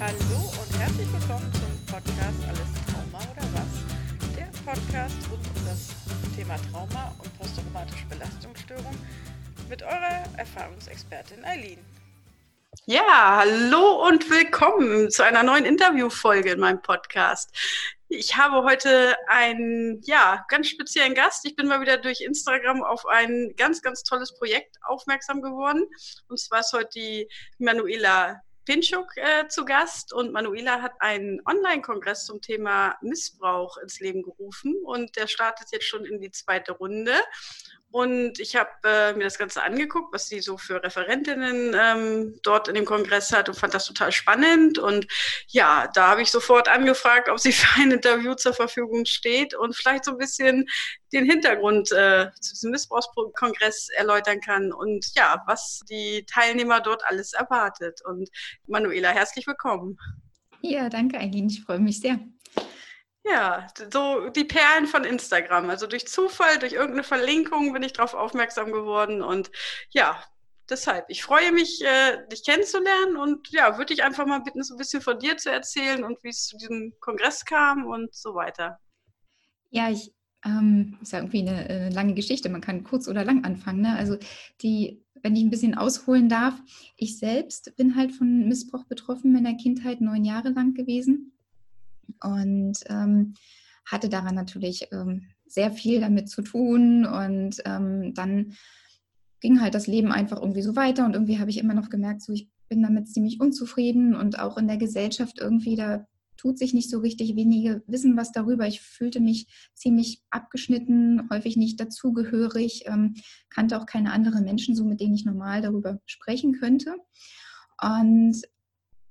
Hallo und herzlich willkommen zum Podcast Alles Trauma oder was? Der Podcast rund um das Thema Trauma und posttraumatische Belastungsstörung mit eurer Erfahrungsexpertin Eileen. Ja, hallo und willkommen zu einer neuen Interviewfolge in meinem Podcast. Ich habe heute einen, ja, ganz speziellen Gast. Ich bin mal wieder durch Instagram auf ein ganz, ganz tolles Projekt aufmerksam geworden. Und zwar ist heute die Manuela Pinchuk äh, zu Gast und Manuela hat einen Online-Kongress zum Thema Missbrauch ins Leben gerufen und der startet jetzt schon in die zweite Runde. Und ich habe äh, mir das Ganze angeguckt, was sie so für Referentinnen ähm, dort in dem Kongress hat und fand das total spannend. Und ja, da habe ich sofort angefragt, ob sie für ein Interview zur Verfügung steht und vielleicht so ein bisschen den Hintergrund äh, zu diesem Missbrauchskongress erläutern kann und ja, was die Teilnehmer dort alles erwartet. Und Manuela, herzlich willkommen. Ja, danke, Eileen. Ich freue mich sehr. Ja, so die Perlen von Instagram. Also durch Zufall, durch irgendeine Verlinkung bin ich darauf aufmerksam geworden. Und ja, deshalb, ich freue mich, äh, dich kennenzulernen und ja, würde dich einfach mal bitten, so ein bisschen von dir zu erzählen und wie es zu diesem Kongress kam und so weiter. Ja, ich ähm, ist ja irgendwie eine, eine, lange Geschichte. Man kann kurz oder lang anfangen. Ne? Also die, wenn ich ein bisschen ausholen darf, ich selbst bin halt von Missbrauch betroffen in der Kindheit neun Jahre lang gewesen und ähm, hatte daran natürlich ähm, sehr viel damit zu tun und ähm, dann ging halt das Leben einfach irgendwie so weiter und irgendwie habe ich immer noch gemerkt, so ich bin damit ziemlich unzufrieden und auch in der Gesellschaft irgendwie da tut sich nicht so richtig, wenige wissen was darüber. Ich fühlte mich ziemlich abgeschnitten, häufig nicht dazugehörig, ähm, kannte auch keine anderen Menschen, so mit denen ich normal darüber sprechen könnte. Und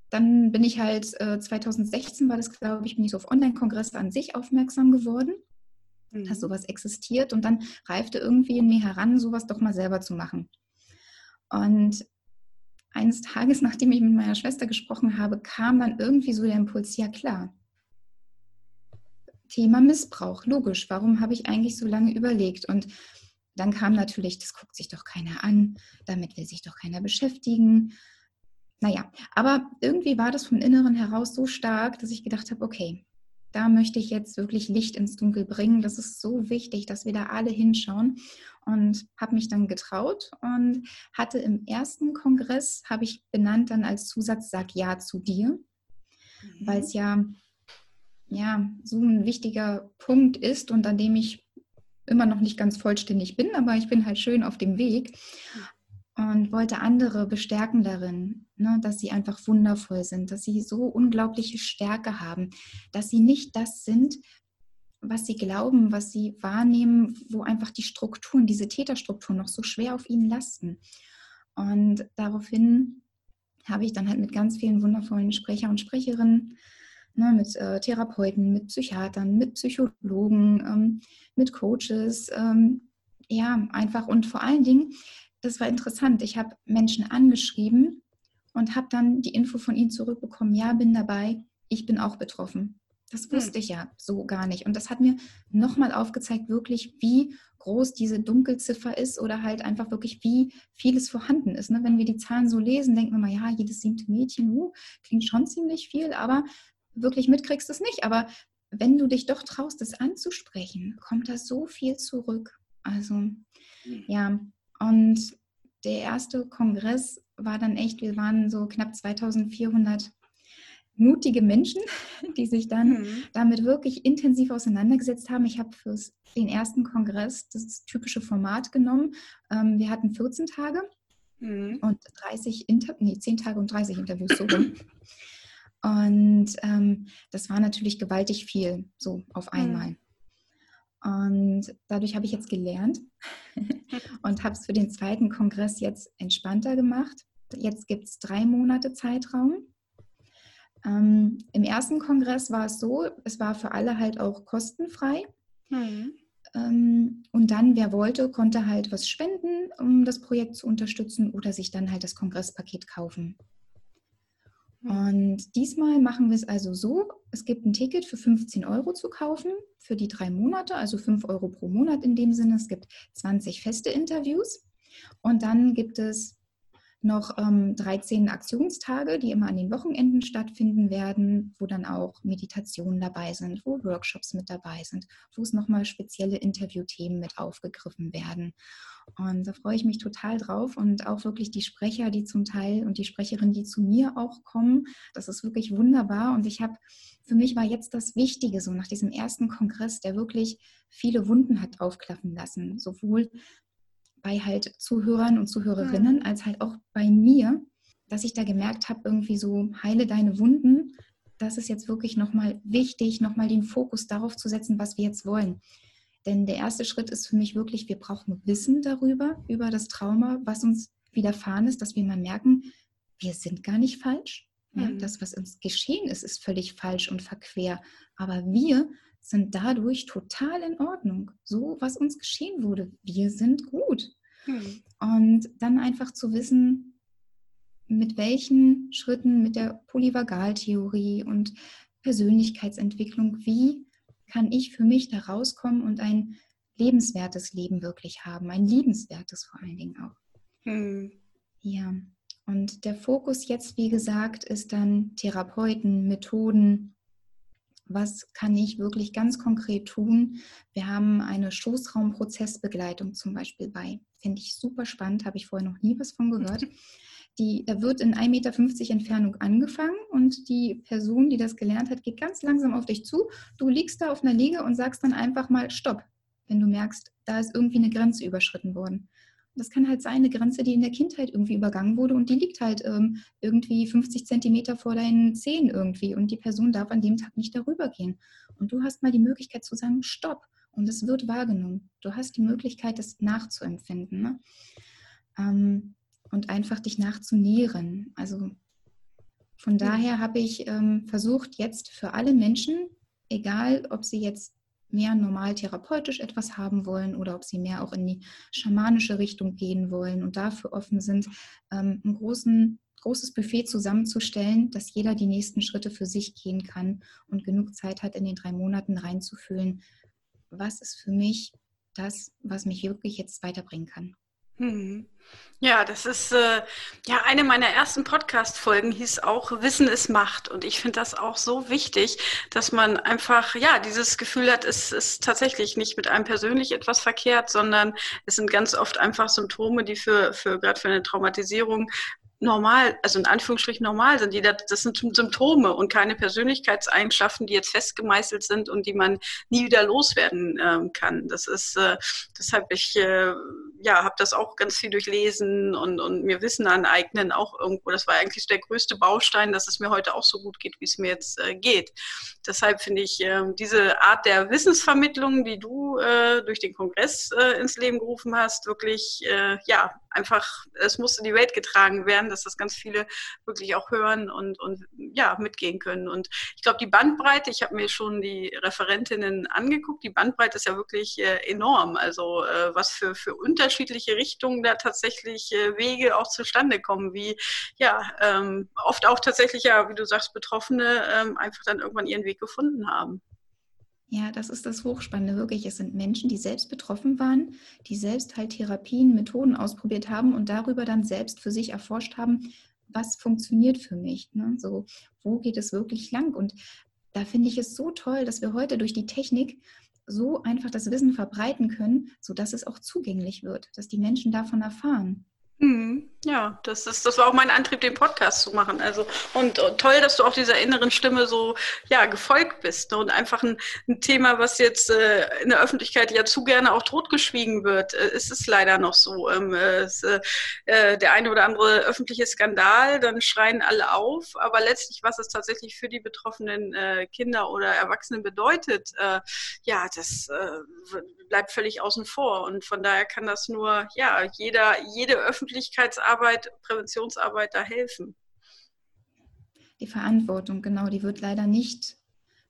dann bin ich halt, äh, 2016 war das, glaube ich, bin ich so auf Online-Kongresse an sich aufmerksam geworden, mhm. dass sowas existiert. Und dann reifte irgendwie in mir heran, sowas doch mal selber zu machen. Und eines Tages, nachdem ich mit meiner Schwester gesprochen habe, kam dann irgendwie so der Impuls, ja klar. Thema Missbrauch, logisch. Warum habe ich eigentlich so lange überlegt? Und dann kam natürlich, das guckt sich doch keiner an, damit will sich doch keiner beschäftigen. Naja, aber irgendwie war das vom Inneren heraus so stark, dass ich gedacht habe, okay, da möchte ich jetzt wirklich Licht ins Dunkel bringen. Das ist so wichtig, dass wir da alle hinschauen. Und habe mich dann getraut und hatte im ersten Kongress, habe ich benannt dann als Zusatz, sag ja zu dir, mhm. weil es ja, ja so ein wichtiger Punkt ist und an dem ich immer noch nicht ganz vollständig bin, aber ich bin halt schön auf dem Weg und wollte andere bestärken darin, ne, dass sie einfach wundervoll sind, dass sie so unglaubliche Stärke haben, dass sie nicht das sind, was sie glauben, was sie wahrnehmen, wo einfach die Strukturen, diese Täterstrukturen noch so schwer auf ihnen lasten. Und daraufhin habe ich dann halt mit ganz vielen wundervollen Sprecher und Sprecherinnen, ne, mit äh, Therapeuten, mit Psychiatern, mit Psychologen, ähm, mit Coaches, ähm, ja, einfach und vor allen Dingen das war interessant. Ich habe Menschen angeschrieben und habe dann die Info von ihnen zurückbekommen, ja, bin dabei, ich bin auch betroffen. Das hm. wusste ich ja so gar nicht. Und das hat mir nochmal aufgezeigt, wirklich, wie groß diese Dunkelziffer ist oder halt einfach wirklich, wie vieles vorhanden ist. Ne? Wenn wir die Zahlen so lesen, denken wir mal, ja, jedes siebte Mädchen, uh, klingt schon ziemlich viel, aber wirklich mitkriegst du es nicht. Aber wenn du dich doch traust, es anzusprechen, kommt da so viel zurück. Also, hm. ja, und der erste Kongress war dann echt, wir waren so knapp 2400 mutige Menschen, die sich dann mhm. damit wirklich intensiv auseinandergesetzt haben. Ich habe für den ersten Kongress das typische Format genommen. Ähm, wir hatten 14 Tage mhm. und 30 Inter nee, 10 Tage und 30 Interviews so. Und ähm, das war natürlich gewaltig viel, so auf mhm. einmal. Mhm. Und dadurch habe ich jetzt gelernt und habe es für den zweiten Kongress jetzt entspannter gemacht. Jetzt gibt es drei Monate Zeitraum. Ähm, Im ersten Kongress war es so, es war für alle halt auch kostenfrei. Mhm. Ähm, und dann, wer wollte, konnte halt was spenden, um das Projekt zu unterstützen oder sich dann halt das Kongresspaket kaufen. Und diesmal machen wir es also so, es gibt ein Ticket für 15 Euro zu kaufen für die drei Monate, also 5 Euro pro Monat in dem Sinne. Es gibt 20 feste Interviews und dann gibt es noch ähm, 13 Aktionstage, die immer an den Wochenenden stattfinden werden, wo dann auch Meditationen dabei sind, wo Workshops mit dabei sind, wo es nochmal spezielle Interviewthemen mit aufgegriffen werden. Und da freue ich mich total drauf und auch wirklich die Sprecher, die zum Teil und die Sprecherinnen, die zu mir auch kommen, das ist wirklich wunderbar. Und ich habe, für mich war jetzt das Wichtige, so nach diesem ersten Kongress, der wirklich viele Wunden hat aufklaffen lassen, sowohl bei halt Zuhörern und Zuhörerinnen mhm. als halt auch bei mir, dass ich da gemerkt habe, irgendwie so heile deine Wunden. Das ist jetzt wirklich nochmal wichtig, nochmal den Fokus darauf zu setzen, was wir jetzt wollen. Denn der erste Schritt ist für mich wirklich, wir brauchen Wissen darüber, über das Trauma, was uns widerfahren ist, dass wir mal merken, wir sind gar nicht falsch. Ja, mhm. Das, was uns geschehen ist, ist völlig falsch und verquer. Aber wir sind dadurch total in Ordnung. So, was uns geschehen wurde, wir sind gut. Mhm. Und dann einfach zu wissen, mit welchen Schritten, mit der Polyvagaltheorie und Persönlichkeitsentwicklung, wie kann ich für mich da rauskommen und ein lebenswertes Leben wirklich haben, ein liebenswertes vor allen Dingen auch. Hm. Ja, und der Fokus jetzt, wie gesagt, ist dann Therapeuten, Methoden. Was kann ich wirklich ganz konkret tun? Wir haben eine Schoßraumprozessbegleitung zum Beispiel bei. Finde ich super spannend, habe ich vorher noch nie was von gehört. Die, da wird in 1,50 Meter Entfernung angefangen und die Person, die das gelernt hat, geht ganz langsam auf dich zu. Du liegst da auf einer Liege und sagst dann einfach mal Stopp, wenn du merkst, da ist irgendwie eine Grenze überschritten worden. Das kann halt sein, eine Grenze, die in der Kindheit irgendwie übergangen wurde und die liegt halt ähm, irgendwie 50 Zentimeter vor deinen Zehen irgendwie und die Person darf an dem Tag nicht darüber gehen. Und du hast mal die Möglichkeit zu sagen Stopp und es wird wahrgenommen. Du hast die Möglichkeit, das nachzuempfinden. Ne? Ähm, und einfach dich nachzunähren. Also von daher habe ich ähm, versucht, jetzt für alle Menschen, egal ob sie jetzt mehr normal therapeutisch etwas haben wollen oder ob sie mehr auch in die schamanische Richtung gehen wollen und dafür offen sind, ähm, ein großen, großes Buffet zusammenzustellen, dass jeder die nächsten Schritte für sich gehen kann und genug Zeit hat, in den drei Monaten reinzufühlen, was ist für mich das, was mich wirklich jetzt weiterbringen kann. Mhm. Ja, das ist äh, ja eine meiner ersten Podcast-Folgen hieß auch Wissen ist Macht. Und ich finde das auch so wichtig, dass man einfach ja dieses Gefühl hat, es ist tatsächlich nicht mit einem persönlich etwas verkehrt, sondern es sind ganz oft einfach Symptome, die für, für gerade für eine Traumatisierung normal, also in Anführungsstrichen normal sind. Die, das sind Symptome und keine Persönlichkeitseigenschaften, die jetzt festgemeißelt sind und die man nie wieder loswerden ähm, kann. Das ist, äh, deshalb ich äh, ja, habe das auch ganz viel durchlesen und, und mir Wissen aneignen auch irgendwo. Das war eigentlich der größte Baustein, dass es mir heute auch so gut geht, wie es mir jetzt äh, geht. Deshalb finde ich äh, diese Art der Wissensvermittlung, die du äh, durch den Kongress äh, ins Leben gerufen hast, wirklich, äh, ja, einfach, es muss in die Welt getragen werden, dass das ganz viele wirklich auch hören und, und ja, mitgehen können. Und ich glaube, die Bandbreite, ich habe mir schon die Referentinnen angeguckt, die Bandbreite ist ja wirklich äh, enorm. Also äh, was für, für unterschiedliche Richtungen da tatsächlich äh, Wege auch zustande kommen, wie ja, ähm, oft auch tatsächlich ja, wie du sagst, Betroffene ähm, einfach dann irgendwann ihren Weg gefunden haben. Ja, das ist das Hochspannende wirklich. Es sind Menschen, die selbst betroffen waren, die selbst halt Therapien, Methoden ausprobiert haben und darüber dann selbst für sich erforscht haben, was funktioniert für mich. Ne? So, wo geht es wirklich lang? Und da finde ich es so toll, dass wir heute durch die Technik so einfach das Wissen verbreiten können, sodass es auch zugänglich wird, dass die Menschen davon erfahren. Mhm. Ja, das ist, das war auch mein Antrieb, den Podcast zu machen. Also und, und toll, dass du auch dieser inneren Stimme so ja gefolgt bist ne? und einfach ein, ein, Thema, was jetzt äh, in der Öffentlichkeit ja zu gerne auch totgeschwiegen wird, äh, ist es leider noch so. Ähm, äh, ist, äh, der eine oder andere öffentliche Skandal, dann schreien alle auf, aber letztlich, was es tatsächlich für die betroffenen äh, Kinder oder Erwachsenen bedeutet, äh, ja, das bleibt völlig außen vor und von daher kann das nur ja jeder jede öffentliche Öffentlichkeitsarbeit, Präventionsarbeit da helfen? Die Verantwortung, genau, die wird leider nicht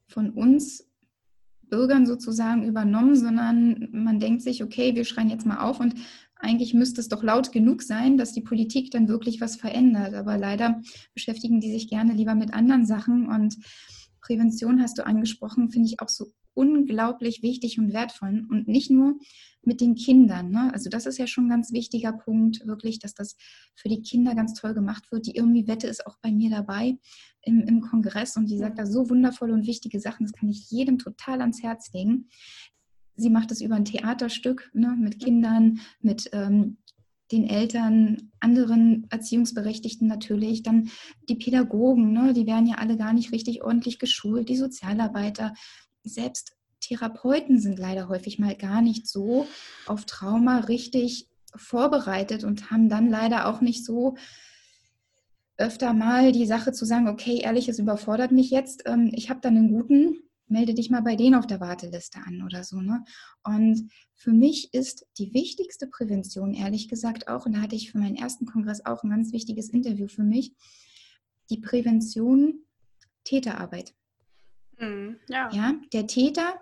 von uns Bürgern sozusagen übernommen, sondern man denkt sich, okay, wir schreien jetzt mal auf und eigentlich müsste es doch laut genug sein, dass die Politik dann wirklich was verändert. Aber leider beschäftigen die sich gerne lieber mit anderen Sachen und Prävention hast du angesprochen, finde ich auch so unglaublich wichtig und wertvoll. Und nicht nur mit den Kindern. Ne? Also das ist ja schon ein ganz wichtiger Punkt, wirklich, dass das für die Kinder ganz toll gemacht wird. Die irgendwie Wette ist auch bei mir dabei im, im Kongress und die sagt da so wundervolle und wichtige Sachen. Das kann ich jedem total ans Herz legen. Sie macht es über ein Theaterstück ne, mit Kindern, mit ähm, den Eltern, anderen Erziehungsberechtigten natürlich, dann die Pädagogen, ne, die werden ja alle gar nicht richtig ordentlich geschult, die Sozialarbeiter, selbst Therapeuten sind leider häufig mal gar nicht so auf Trauma richtig vorbereitet und haben dann leider auch nicht so öfter mal die Sache zu sagen, okay, ehrlich, es überfordert mich jetzt, ähm, ich habe dann einen guten, melde dich mal bei denen auf der Warteliste an oder so. Ne? Und für mich ist die wichtigste Prävention, ehrlich gesagt auch, und da hatte ich für meinen ersten Kongress auch ein ganz wichtiges Interview für mich, die Prävention Täterarbeit. Mhm, ja. ja, der Täter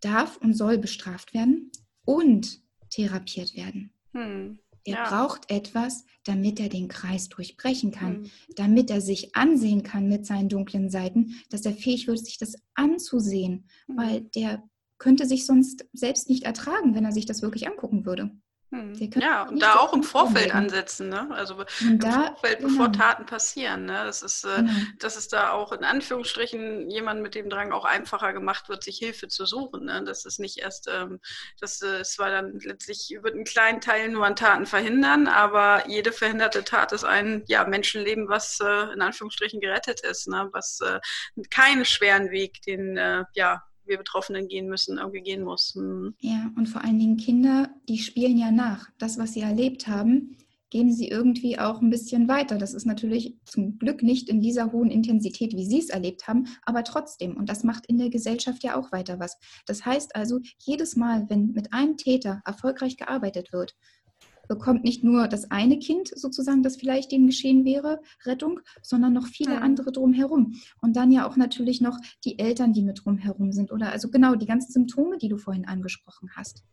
darf und soll bestraft werden und therapiert werden. Hm. Er ja. braucht etwas, damit er den Kreis durchbrechen kann, hm. damit er sich ansehen kann mit seinen dunklen Seiten, dass er fähig wird, sich das anzusehen, hm. weil der könnte sich sonst selbst nicht ertragen, wenn er sich das wirklich angucken würde. Hm. Ja, und da auch im Vorfeld ansetzen, ne? Also im da, Vorfeld, genau. bevor Taten passieren. Ne? Das ist, äh, genau. dass es da auch in Anführungsstrichen jemand mit dem Drang auch einfacher gemacht wird, sich Hilfe zu suchen. Ne? Das ist nicht erst, ähm, das äh, zwar dann letztlich über einen kleinen Teil nur an Taten verhindern, aber jede verhinderte Tat ist ein ja, Menschenleben, was äh, in Anführungsstrichen gerettet ist, ne? was äh, keinen schweren Weg, den äh, ja, wir Betroffenen gehen müssen, irgendwie gehen muss. Hm. Ja, und vor allen Dingen Kinder, die spielen ja nach. Das, was sie erlebt haben, geben sie irgendwie auch ein bisschen weiter. Das ist natürlich zum Glück nicht in dieser hohen Intensität, wie Sie es erlebt haben, aber trotzdem. Und das macht in der Gesellschaft ja auch weiter was. Das heißt also, jedes Mal, wenn mit einem Täter erfolgreich gearbeitet wird, bekommt nicht nur das eine Kind sozusagen, das vielleicht dem geschehen wäre, Rettung, sondern noch viele mhm. andere drumherum. Und dann ja auch natürlich noch die Eltern, die mit drumherum sind. Oder also genau die ganzen Symptome, die du vorhin angesprochen hast,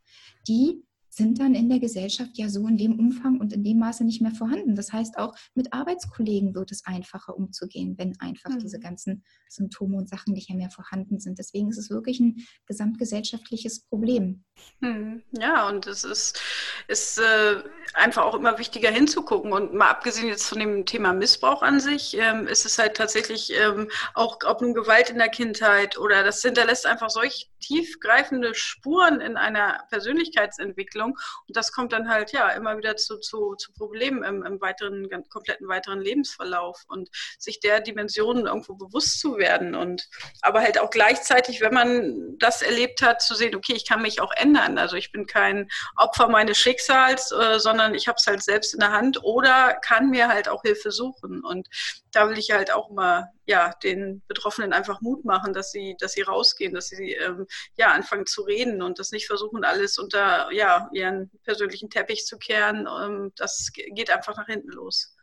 die sind dann in der Gesellschaft ja so in dem Umfang und in dem Maße nicht mehr vorhanden. Das heißt, auch mit Arbeitskollegen wird es einfacher umzugehen, wenn einfach mhm. diese ganzen Symptome und Sachen nicht mehr vorhanden sind. Deswegen ist es wirklich ein gesamtgesellschaftliches Problem. Mhm. Ja, und es ist, ist äh, einfach auch immer wichtiger hinzugucken. Und mal abgesehen jetzt von dem Thema Missbrauch an sich, ähm, ist es halt tatsächlich ähm, auch, ob nun Gewalt in der Kindheit oder das hinterlässt einfach solch tiefgreifende Spuren in einer Persönlichkeitsentwicklung Entwicklung. Und das kommt dann halt ja immer wieder zu, zu, zu Problemen im, im weiteren, kompletten weiteren Lebensverlauf und sich der Dimensionen irgendwo bewusst zu werden. Und aber halt auch gleichzeitig, wenn man das erlebt hat, zu sehen, okay, ich kann mich auch ändern. Also ich bin kein Opfer meines Schicksals, äh, sondern ich habe es halt selbst in der Hand oder kann mir halt auch Hilfe suchen. Und da will ich halt auch mal ja, den Betroffenen einfach Mut machen, dass sie, dass sie rausgehen, dass sie ähm, ja, anfangen zu reden und das nicht versuchen, alles unter ja, ihren persönlichen Teppich zu kehren. Ähm, das geht einfach nach hinten los.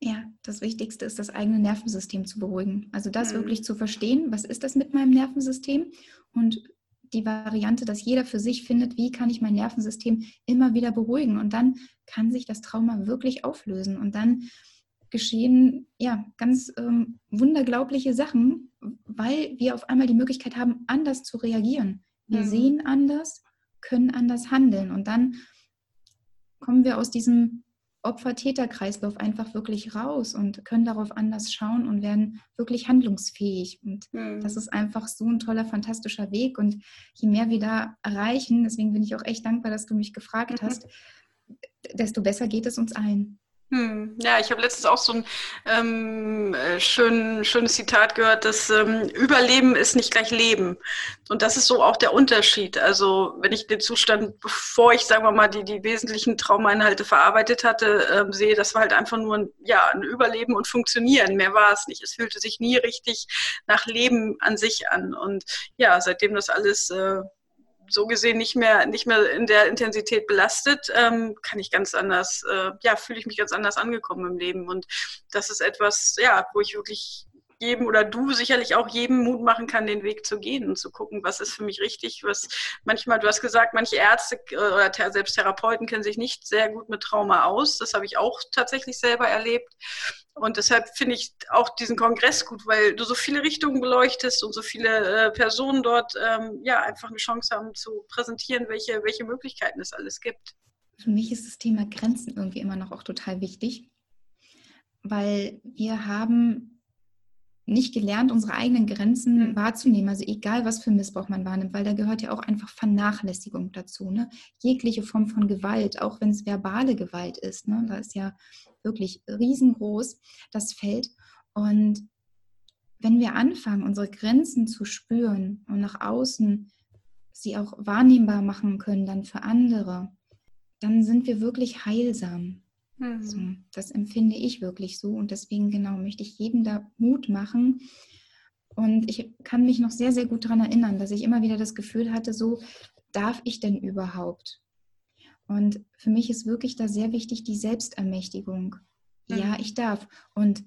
Ja, das Wichtigste ist, das eigene Nervensystem zu beruhigen. Also das mhm. wirklich zu verstehen, was ist das mit meinem Nervensystem und die Variante, dass jeder für sich findet, wie kann ich mein Nervensystem immer wieder beruhigen. Und dann kann sich das Trauma wirklich auflösen. Und dann geschehen ja ganz ähm, wunderglaubliche Sachen, weil wir auf einmal die Möglichkeit haben, anders zu reagieren. Wir mhm. sehen anders, können anders handeln und dann kommen wir aus diesem Opfer-Täter-Kreislauf einfach wirklich raus und können darauf anders schauen und werden wirklich handlungsfähig. Und mhm. das ist einfach so ein toller, fantastischer Weg. Und je mehr wir da erreichen, deswegen bin ich auch echt dankbar, dass du mich gefragt mhm. hast, desto besser geht es uns allen. Hm. Ja, ich habe letztens auch so ein ähm, äh, schön, schönes Zitat gehört, dass ähm, Überleben ist nicht gleich Leben. Und das ist so auch der Unterschied. Also wenn ich den Zustand, bevor ich, sagen wir mal, die, die wesentlichen Traumeinhalte verarbeitet hatte, ähm, sehe, das war halt einfach nur ein, ja, ein Überleben und Funktionieren. Mehr war es nicht. Es fühlte sich nie richtig nach Leben an sich an. Und ja, seitdem das alles äh, so gesehen nicht mehr, nicht mehr in der Intensität belastet, ähm, kann ich ganz anders, äh, ja, fühle ich mich ganz anders angekommen im Leben. Und das ist etwas, ja, wo ich wirklich jedem oder du sicherlich auch jedem Mut machen kann, den Weg zu gehen und zu gucken, was ist für mich richtig, was manchmal, du hast gesagt, manche Ärzte äh, oder selbst Therapeuten kennen sich nicht sehr gut mit Trauma aus. Das habe ich auch tatsächlich selber erlebt. Und deshalb finde ich auch diesen Kongress gut, weil du so viele Richtungen beleuchtest und so viele äh, Personen dort ähm, ja einfach eine Chance haben zu präsentieren, welche, welche Möglichkeiten es alles gibt. Für mich ist das Thema Grenzen irgendwie immer noch auch total wichtig, weil wir haben nicht gelernt, unsere eigenen Grenzen mhm. wahrzunehmen. Also egal, was für Missbrauch man wahrnimmt, weil da gehört ja auch einfach Vernachlässigung dazu. Ne? Jegliche Form von Gewalt, auch wenn es verbale Gewalt ist, ne? da ist ja wirklich riesengroß das Feld. Und wenn wir anfangen, unsere Grenzen zu spüren und nach außen sie auch wahrnehmbar machen können, dann für andere, dann sind wir wirklich heilsam. Mhm. So, das empfinde ich wirklich so und deswegen genau möchte ich jedem da Mut machen. Und ich kann mich noch sehr, sehr gut daran erinnern, dass ich immer wieder das Gefühl hatte, so darf ich denn überhaupt? Und für mich ist wirklich da sehr wichtig die Selbstermächtigung. Mhm. Ja, ich darf. Und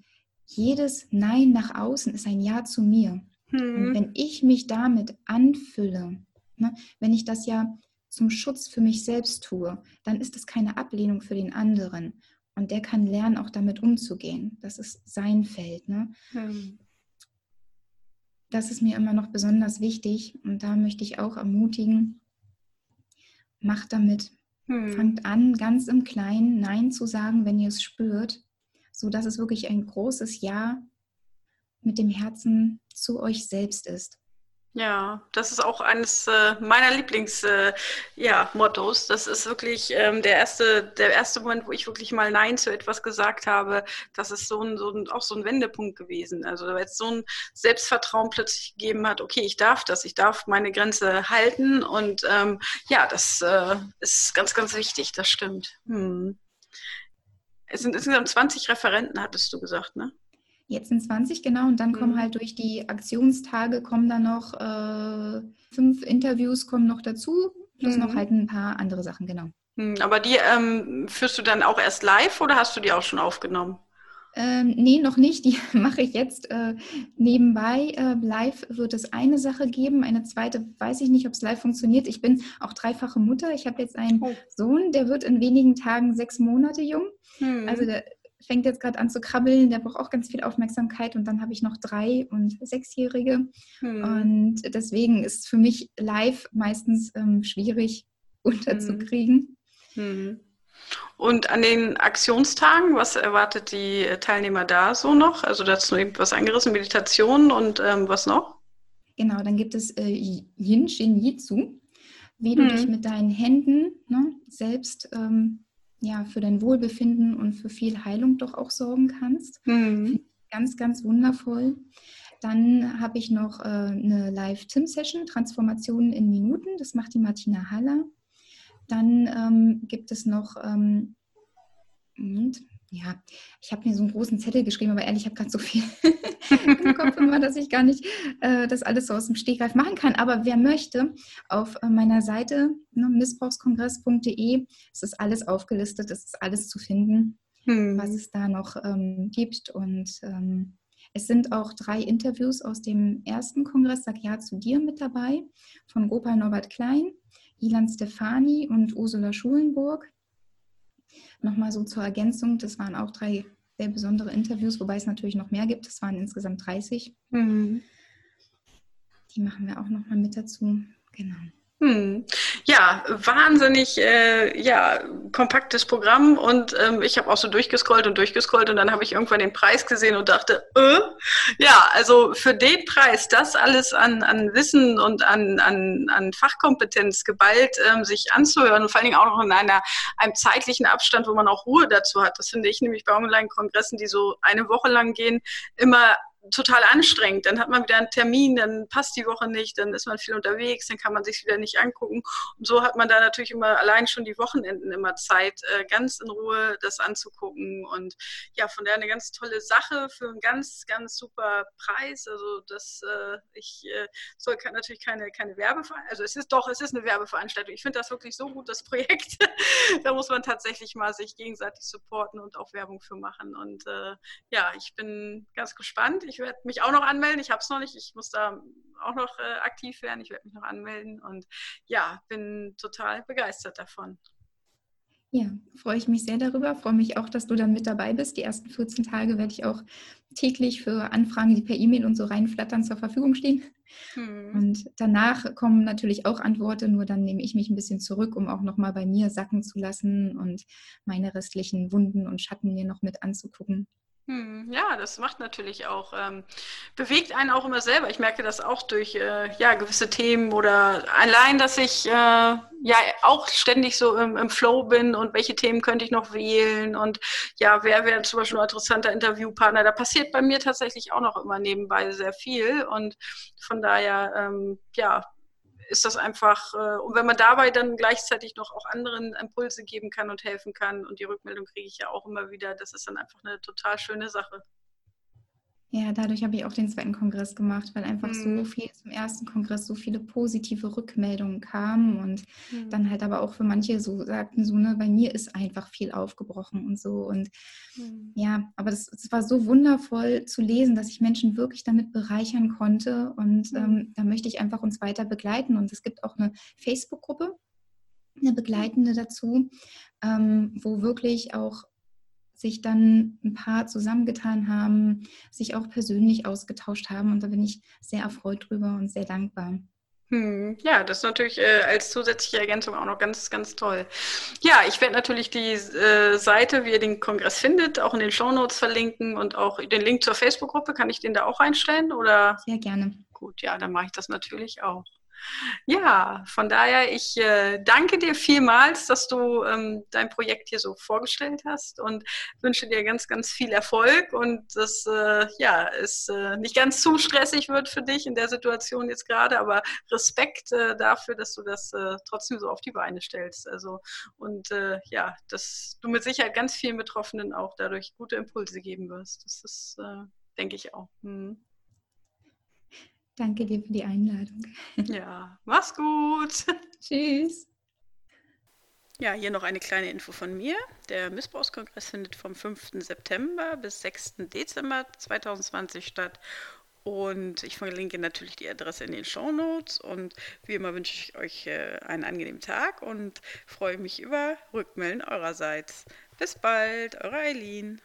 jedes Nein nach außen ist ein Ja zu mir. Mhm. Und wenn ich mich damit anfülle, ne, wenn ich das ja zum Schutz für mich selbst tue, dann ist es keine Ablehnung für den anderen. Und der kann lernen, auch damit umzugehen. Das ist sein Feld. Ne? Hm. Das ist mir immer noch besonders wichtig. Und da möchte ich auch ermutigen, macht damit. Hm. Fangt an, ganz im Kleinen Nein zu sagen, wenn ihr es spürt, sodass es wirklich ein großes Ja mit dem Herzen zu euch selbst ist. Ja, das ist auch eines äh, meiner Lieblings äh, ja, Mottos. Das ist wirklich ähm, der erste, der erste Moment, wo ich wirklich mal Nein zu etwas gesagt habe. Das ist so ein, so ein, auch so ein Wendepunkt gewesen. Also weil es so ein Selbstvertrauen plötzlich gegeben hat, okay, ich darf das, ich darf meine Grenze halten und ähm, ja, das äh, ist ganz, ganz wichtig, das stimmt. Hm. Es sind insgesamt 20 Referenten, hattest du gesagt, ne? Jetzt sind 20 genau und dann kommen mhm. halt durch die Aktionstage kommen dann noch äh, fünf Interviews kommen noch dazu, plus mhm. noch halt ein paar andere Sachen, genau. Mhm, aber die ähm, führst du dann auch erst live oder hast du die auch schon aufgenommen? Ähm, nee, noch nicht. Die mache ich jetzt äh, nebenbei. Äh, live wird es eine Sache geben. Eine zweite weiß ich nicht, ob es live funktioniert. Ich bin auch dreifache Mutter. Ich habe jetzt einen oh. Sohn, der wird in wenigen Tagen sechs Monate jung. Mhm. Also der fängt jetzt gerade an zu krabbeln, der braucht auch ganz viel Aufmerksamkeit und dann habe ich noch drei und sechsjährige hm. und deswegen ist für mich live meistens ähm, schwierig unterzukriegen. Hm. Und an den Aktionstagen, was erwartet die Teilnehmer da so noch? Also dazu etwas angerissen, Meditation und ähm, was noch? Genau, dann gibt es äh, Yin Shin Jitsu, wie du hm. dich mit deinen Händen ne, selbst ähm, ja, für dein Wohlbefinden und für viel Heilung doch auch sorgen kannst. Mhm. Ganz, ganz wundervoll. Dann habe ich noch äh, eine Live-Tim-Session, Transformationen in Minuten. Das macht die Martina Haller. Dann ähm, gibt es noch, ähm, und, ja, ich habe mir so einen großen Zettel geschrieben, aber ehrlich, ich habe gerade so viel im Kopf immer, dass ich gar nicht äh, das alles so aus dem Stegreif machen kann. Aber wer möchte, auf äh, meiner Seite ne, missbrauchskongress.de ist das alles aufgelistet, es ist alles zu finden, hm. was es da noch ähm, gibt. Und ähm, es sind auch drei Interviews aus dem ersten Kongress, Sag Ja zu dir, mit dabei, von Gopal Norbert Klein, Ilan Stefani und Ursula Schulenburg. Nochmal so zur Ergänzung, das waren auch drei sehr besondere Interviews, wobei es natürlich noch mehr gibt. Es waren insgesamt 30. Mhm. Die machen wir auch nochmal mit dazu. Genau. Hm. Ja, wahnsinnig äh, ja, kompaktes Programm und ähm, ich habe auch so durchgescrollt und durchgescrollt und dann habe ich irgendwann den Preis gesehen und dachte, äh, ja, also für den Preis, das alles an, an Wissen und an, an, an Fachkompetenz geballt ähm, sich anzuhören und vor allen Dingen auch noch in einer, einem zeitlichen Abstand, wo man auch Ruhe dazu hat. Das finde ich nämlich bei Online-Kongressen, die so eine Woche lang gehen, immer total anstrengend. Dann hat man wieder einen Termin, dann passt die Woche nicht, dann ist man viel unterwegs, dann kann man sich wieder nicht angucken. Und so hat man da natürlich immer allein schon die Wochenenden immer Zeit, äh, ganz in Ruhe das anzugucken. Und ja, von daher eine ganz tolle Sache für einen ganz, ganz super Preis. Also das, äh, ich äh, soll natürlich keine, keine Werbeveranstaltung, also es ist doch, es ist eine Werbeveranstaltung. Ich finde das wirklich so gut, das Projekt. da muss man tatsächlich mal sich gegenseitig supporten und auch Werbung für machen. Und ja, ich bin ganz gespannt Ich werde mich auch noch anmelden. Ich habe es noch nicht. Ich muss da auch noch äh, aktiv werden. Ich werde mich noch anmelden und ja, bin total begeistert davon. Ja, freue ich mich sehr darüber. Freue mich auch, dass du dann mit dabei bist. Die ersten 14 Tage werde ich auch täglich für Anfragen, die per E-Mail und so reinflattern, zur Verfügung stehen. Hm. Und danach kommen natürlich auch Antworten, nur dann nehme ich mich ein bisschen zurück, um auch nochmal bei mir sacken zu lassen und meine restlichen Wunden und Schatten mir noch mit anzugucken. Hm, ja, das macht natürlich auch, ähm, bewegt einen auch immer selber. Ich merke das auch durch äh, ja, gewisse Themen oder allein, dass ich äh, ja auch ständig so im, im, Flow bin und welche Themen könnte ich noch wählen und ja, wer wäre zum Beispiel ein interessanter Interviewpartner. Da passiert bei mir tatsächlich auch noch immer nebenbei sehr viel und von daher, ähm, ja, ist das einfach, äh, und wenn man dabei dann gleichzeitig noch auch anderen Impulse geben kann und helfen kann, und die Rückmeldung kriege ich ja auch immer wieder, das ist dann einfach eine total schöne Sache. Ja, dadurch habe ich auch den zweiten Kongress gemacht, weil einfach mhm. so viel zum ersten Kongress, so viele positive Rückmeldungen kamen und mhm. dann halt aber auch für manche so sagten, so, ne, bei mir ist einfach viel aufgebrochen und so. Und mhm. ja, aber das, das, war so wundervoll zu lesen, dass ich Menschen wirklich damit bereichern konnte. Und mhm. ähm, da möchte ich einfach uns weiter begleiten. Und es gibt auch eine Facebook-Gruppe, eine begleitende dazu, ähm, wo wirklich auch sich dann ein paar zusammengetan haben, sich auch persönlich ausgetauscht haben. Und da bin ich sehr erfreut drüber und sehr dankbar. Hm, ja, das ist natürlich äh, als zusätzliche Ergänzung auch noch ganz, ganz toll. Ja, ich werde natürlich die äh, Seite, wie ihr den Kongress findet, auch in den Shownotes verlinken und auch den Link zur Facebook-Gruppe. Kann ich den da auch einstellen? Oder? Sehr gerne. Gut, ja, dann mache ich das natürlich auch. Ja, von daher, ich äh, danke dir vielmals, dass du ähm, dein Projekt hier so vorgestellt hast und wünsche dir ganz, ganz viel Erfolg und dass äh, ja, es äh, nicht ganz zu stressig wird für dich in der Situation jetzt gerade, aber Respekt äh, dafür, dass du das äh, trotzdem so auf die Beine stellst. Also und äh, ja, dass du mit Sicherheit ganz vielen Betroffenen auch dadurch gute Impulse geben wirst. Das ist, denke ich auch. Hm. Danke dir für die Einladung. Ja, mach's gut. Tschüss. Ja, hier noch eine kleine Info von mir. Der Missbrauchskongress findet vom 5. September bis 6. Dezember 2020 statt. Und ich verlinke natürlich die Adresse in den Show Notes. Und wie immer wünsche ich euch äh, einen angenehmen Tag und freue mich über Rückmelden eurerseits. Bis bald, eure Eileen.